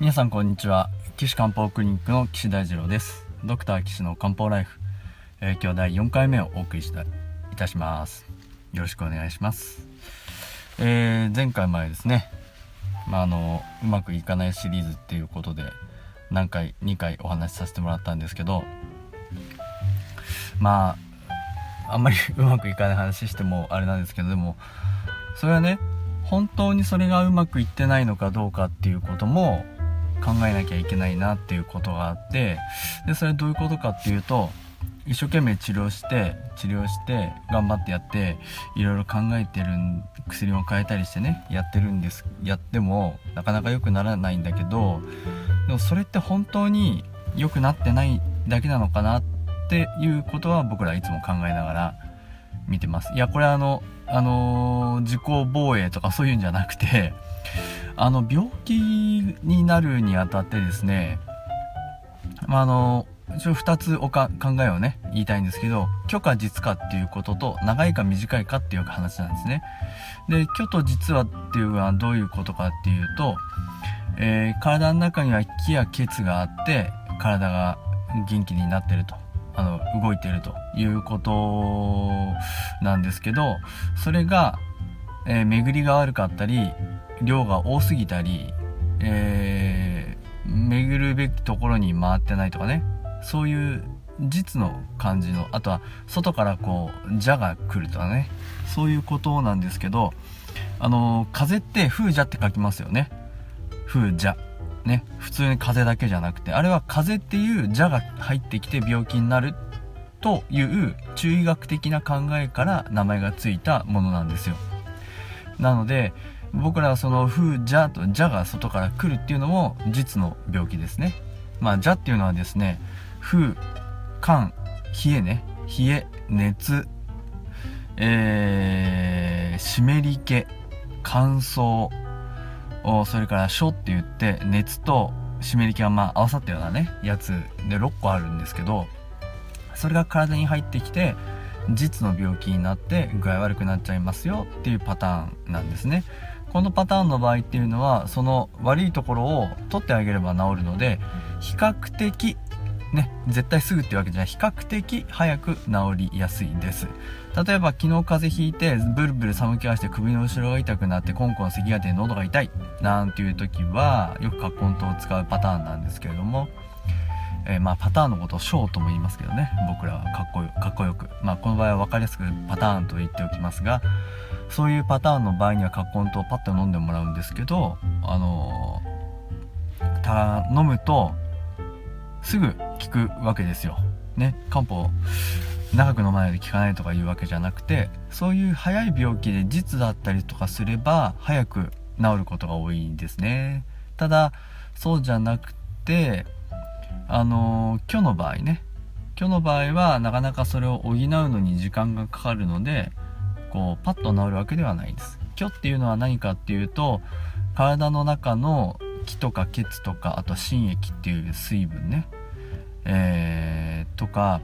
皆さんこんにちは。岸漢方クリニックの岸大二郎です。ドクター岸の漢方ライフ、えー、今日第4回目をお送りしたいたします。よろしくお願いします。えー、前回前ですね。まああのうまくいかないシリーズっていうことで何回2回お話しさせてもらったんですけどまああんまり うまくいかない話してもあれなんですけどでもそれはね本当にそれがうまくいってないのかどうかっていうことも考えなきゃいけないなっていうことがあってでそれどういうことかっていうと一生懸命治療して治療して頑張ってやっていろいろ考えてる薬も変えたりしてねやってるんですやってもなかなか良くならないんだけどでもそれって本当に良くなってないだけなのかなっていうことは僕らいつも考えながら見てます。いやこれあのあのー、自己防衛とかそういうんじゃなくてあの病気になるにあたってですね、まあ、あの一応2つおか考えをね言いたいんですけど虚か実かっていうことと長いか短いかっていう話なんですね。で虚と実はっていうのはどういうことかっていうと、えー、体の中には気や血があって体が元気になってるとあの動いてるということなんですけどそれが、えー、巡りが悪かったり量が多すぎたり、えー、巡るべきところに回ってないとかね。そういう実の感じのあとは外からこう邪が来るとかね。そういうことなんですけどあの風って風邪って書きますよね。風邪。ね。普通に風だけじゃなくてあれは風っていう邪が入ってきて病気になるという中医学的な考えから名前がついたものなんですよ。なので僕らはその風邪と邪が外から来るっていうのも実の病気ですね。まあ邪っていうのはですね風寒冷えね。冷え熱。えー、湿り気乾燥。それから暑って言って熱と湿り気がまあ合わさったようなねやつで6個あるんですけどそれが体に入ってきて実の病気になって具合悪くなっちゃいますよっていうパターンなんですね。このパターンの場合っていうのはその悪いところを取ってあげれば治るので比較的ね絶対すぐっていうわけじゃない。比較的早く治りやすいです。例えば昨日風邪ひいてブルブル寒気がして首の後ろが痛くなってコンコン咳が出て喉が痛いなんていう時はよく葛根湯を使うパターンなんですけれどもえー、まあ、パターンのことをショーとも言いますけどね。僕らはかっこよかっこよく、まあ、この場合は分かりやすくパターンと言っておきますがそういうパターンの場合には葛根湯をパッと飲んでもらうんですけどあのー、た飲むとすぐ効くわけですよ。ね。漢方長く飲まないで効かないとかいうわけじゃなくてそういう早い病気で実だったりとかすれば早く治ることが多いんですね。ただそうじゃなくてあの虚の場合ね。虚の場合はなかなかそれを補うのに時間がかかるのでこうパッと治るわけではないです。虚っていうのは何かっていうと体の中の気とか血とかあと心液っていう水分ね。えー、とか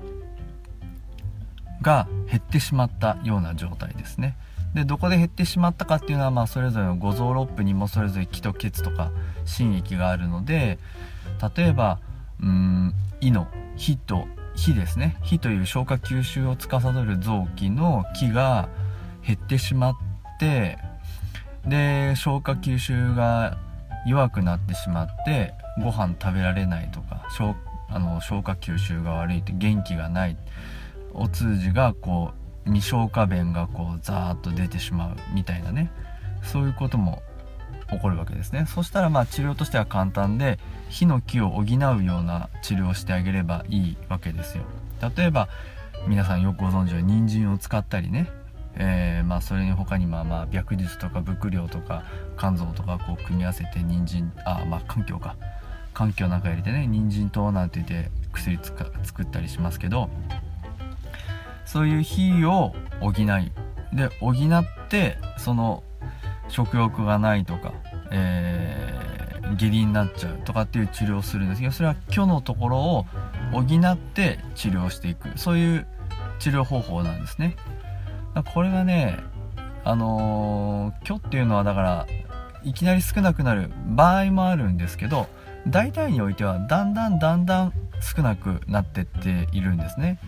が減ってしまったような状態ですね。でどこで減ってしまったかっていうのは、まあ、それぞれの五臓六腑にもそれぞれ気と血とか心液があるので例えばうん胃の火と火ですね。火という消化吸収を司る臓器の気が減ってしまってで消化吸収が弱くなってしまってご飯食べられないとか消あの消化吸収が悪いって元気がないお通じがこう未消化便がこうザーッと出てしまうみたいなねそういうことも起こるわけですね。そしたらまあ治療としては簡単で火の気を補うような治療をしてあげればいいわけですよ。例えば皆さんよくご存知の人参を使ったりねえー、まあそれに他にまあまあ白術とか伏量とか肝臓とかこう組み合わせて人参あまあ環境か。環境の中入れてね人参糖なんて言って薬作ったりしますけどそういう火を補いで補ってその食欲がないとか、えー、下痢になっちゃうとかっていう治療をするんですけどそれは虚のところを補って治療していく。そういう治療方法なんですね。これがねあのー、虚っていうのはだからいきなり少なくなる場合もあるんですけど大体においてはだんだんだんだん少なくなってっているんですね。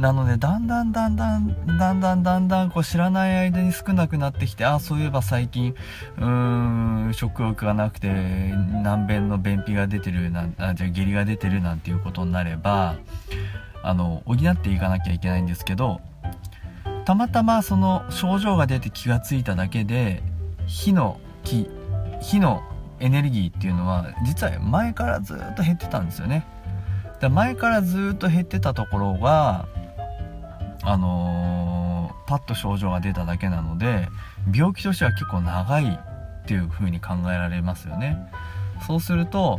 なのでだんだんだんだんだんだんだんだんこう知らない間に少なくなってきてあそういえば最近うーん食欲がなくて難便の便秘が出てるなんあじゃ下痢が出てるなんていうことになればあの補っていかなきゃいけないんですけどたまたまその症状が出て気がついただけで火の気火のエネルギーっていうのは実は前からずっと減ってたんですよね。で前からずっと減ってたところがあのー、パッと症状が出ただけなので病気としては結構長いっていう風に考えられますよね。そうすると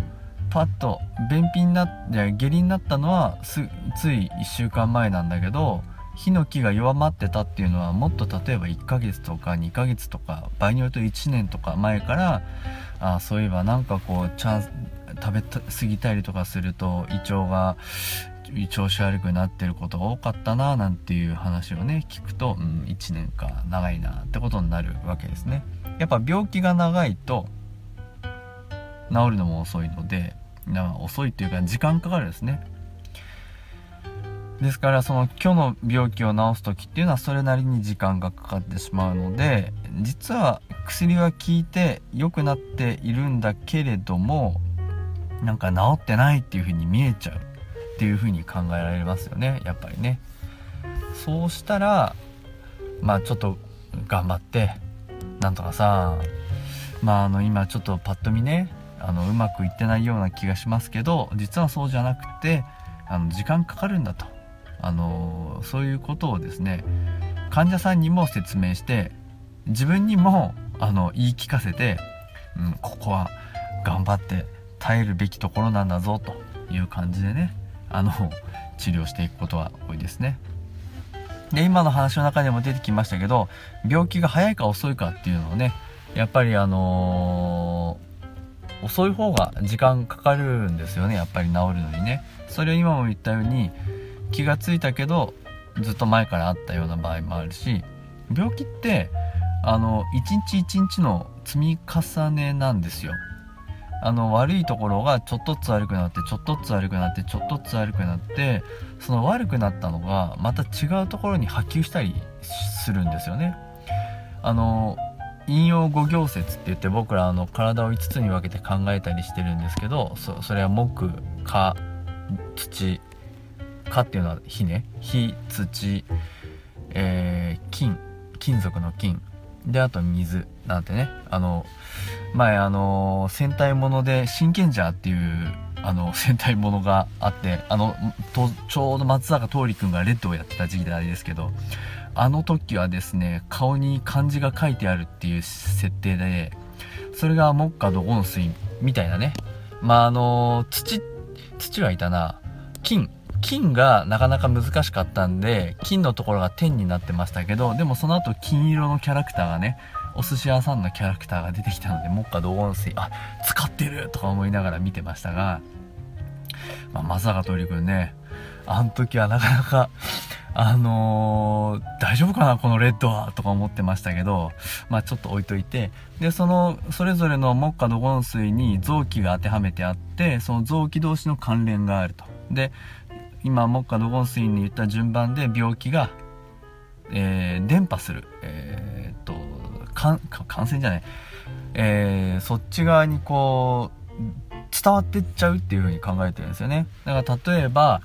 パッと便秘になって下痢になったのはつい1週間前なんだけど火の気が弱まってたっていうのはもっと例えば1ヶ月とか2ヶ月とか場合によると1年とか前からあそういえばなんかこうチャン食べ過ぎたりとかすると胃腸が調子悪くなってることが多かったななんていう話をね聞くと、うん、1年か長いなってことになるわけですね。やっぱ病気が長いと治るのも遅いので遅いっていうか時間かかるんですね。ですからその今日の病気を治す時っていうのはそれなりに時間がかかってしまうので実は薬は効いて良くなっているんだけれどもなんか治ってないっていう風に見えちゃうっていう風に考えられますよねやっぱりね。そうしたらまあちょっと頑張ってなんとかさまああの今ちょっとパッと見ねあのうまくいってないような気がしますけど実はそうじゃなくてあの時間かかるんだと。あのそういうことをですね患者さんにも説明して自分にもあの言い聞かせて、うん、ここは頑張って耐えるべきところなんだぞという感じでねあの治療していくことは多いですね。で今の話の中でも出てきましたけど病気が早いか遅いかっていうのをねやっぱりあのー、遅い方が時間かかるんですよねやっぱり治るのにね。それを今も言ったように気がついたけどずっと前からあったような場合もあるし病気ってあの一日一日の積み重ねなんですよ。あの悪いところがちょっとずつ悪くなってちょっとずつ悪くなってちょっとずつ悪くなってその悪くなったのがまた違うところに波及したりするんですよね。あの引用五行説って言って僕らあの体を5つに分けて考えたりしてるんですけどそれは木火土火っていうのは火ね。火土、えー、金。金属の金。であと水なんてね。あの前あの戦隊もので真剣ジャーっていうあの 戦隊ものがあってあのとちょうど松坂桃李君がレッドをやってた時代ですけどあの時はですね顔に漢字が書いてあるっていう設定でそれが木下土温水みたいなね。まああの土土はいたな。金。金がなかなか難しかったんで金のところが天になってましたけどでもその後金色のキャラクターがねお寿司屋さんのキャラクターが出てきたので木下道音水あ使ってるとか思いながら見てましたが、まあ、松坂桃李君ねあの時はなかなかあのー、大丈夫かなこのレッドはとか思ってましたけど、まあちょっと置いといて、で、その、それぞれの木下土言水に臓器が当てはめてあって、その臓器同士の関連があると。で、今木下土言水に言った順番で病気が、えー、伝播する、えー、っと感染じゃない、えー、そっち側にこう伝わってっちゃうっていう風に考えてるんですよね。だから例えば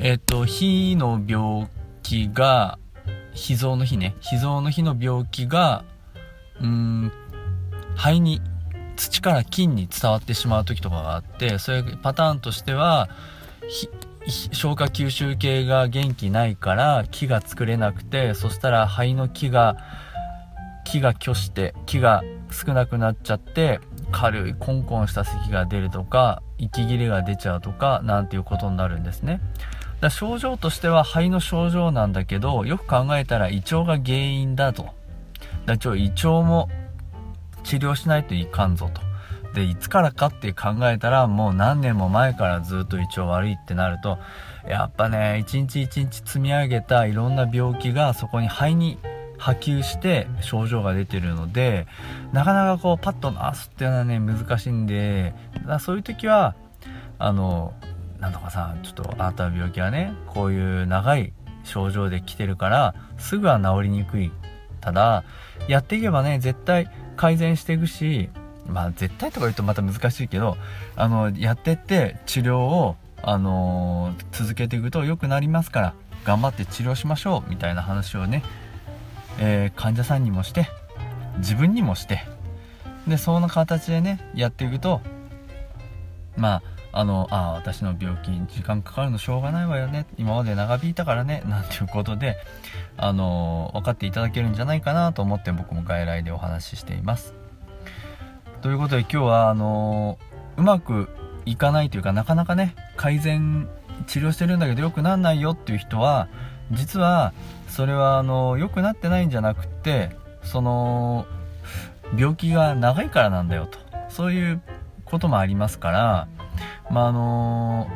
えっと火の病気が脾臓の日ね。脾臓の日の病気がうん肺に土から菌に伝わってしまう時とかがあってそれパターンとしては消化吸収系が元気ないから木が作れなくてそしたら肺の木が木が虚して木が少なくなっちゃって軽いコンコンした咳が出るとか息切れが出ちゃうとかなんていうことになるんですね。だ症状としては肺の症状なんだけどよく考えたら胃腸が原因だと。だ胃腸も治療しないといかんぞと。でいつからかって考えたらもう何年も前からずっと胃腸悪いってなるとやっぱね一日一日積み上げたいろんな病気がそこに肺に波及して症状が出てるのでなかなかこうパッと治すっていうのはね難しいんでだそういう時はあのなんとかさちょっとあなたの病気はねこういう長い症状で来てるからすぐは治りにくい。ただやっていけばね絶対改善していくしまあ絶対とか言うとまた難しいけどあのやってって治療をあの、続けていくと良くなりますから頑張って治療しましょうみたいな話をね、えー、患者さんにもして自分にもしてでそんな形でねやっていくとまああのあ私の病気時間かかるのしょうがないわよね今まで長引いたからねなんていうことであの分かっていただけるんじゃないかなと思って僕も外来でお話ししています。ということで今日はあのうまくいかないというかなかなかね改善治療してるんだけど良くなんないよっていう人は実はそれはあの良くなってないんじゃなくってその病気が長いからなんだよと。そういうこともありますからまああの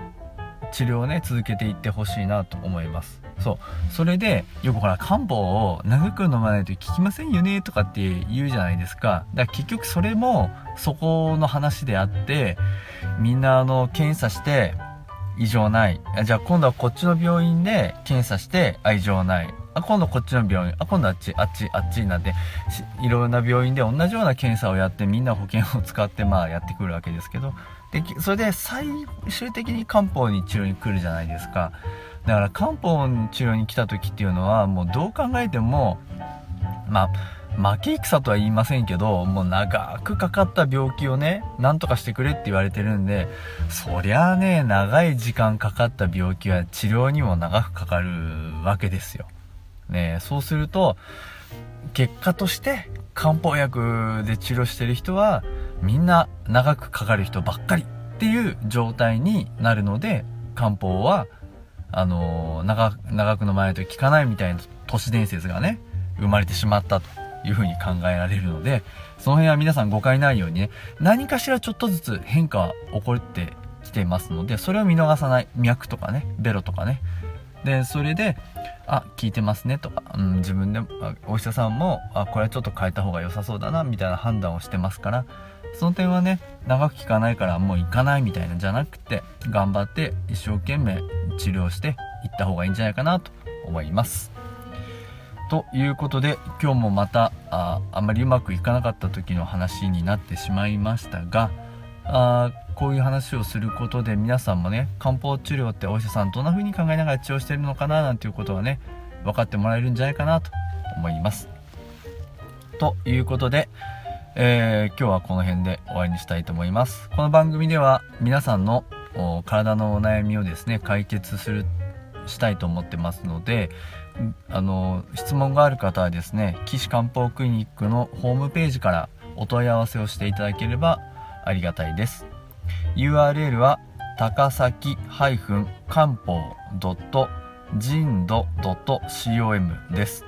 治療をね続けていってほしいなと思います。そう。それでよくほら漢方を長く飲まないと効きませんよねとかって言うじゃないですか。だから結局それもそこの話であってみんなあの検査して異常ない。じゃあ今度はこっちの病院で検査して異常ない。あ今度こっちの病院。あ今度あっちあっちあっちになっていろんな病院で同じような検査をやってみんな保険を使ってまあやってくるわけですけど。でそれで最終的に漢方に治療に来るじゃないですか。だから漢方の治療に来た時っていうのはもうどう考えてもまあ負け戦とは言いませんけどもう長くかかった病気をね何とかしてくれって言われてるんでそりゃあね長い時間かかった病気は治療にも長くかかるわけですよ。ねそうすると結果として漢方薬で治療してる人はみんな長くかかる人ばっかりっていう状態になるので漢方はあの長長く飲まないと効かないみたいな都市伝説がね生まれてしまったというふうに考えられるのでその辺は皆さん誤解ないようにね何かしらちょっとずつ変化は起こってきてますのでそれを見逃さない脈とかねベロとかね。でそれであ聞いてますねと。か、うん、自分でもお医者さんもあこれはちょっと変えた方が良さそうだなみたいな判断をしてますからその点はね長く効かないからもう行かないみたいなんじゃなくて頑張って一生懸命治療していった方がいいんじゃないかなと思います。ということで今日もまたああまりうまくいかなかった時の話になってしまいましたがあこういう話をすることで皆さんもね漢方治療ってお医者さんどんな風に考えながら治療してるのかななんていうことはね分かってもらえるんじゃないかなと思います。ということでえー、今日はこの辺で終わりにしたいと思います。この番組では皆さんの体のお悩みをですね、解決する、したいと思ってますので、あの、質問がある方はですね、岸漢方クリニックのホームページからお問い合わせをしていただければありがたいです。URL は高崎漢方 .jind.com です。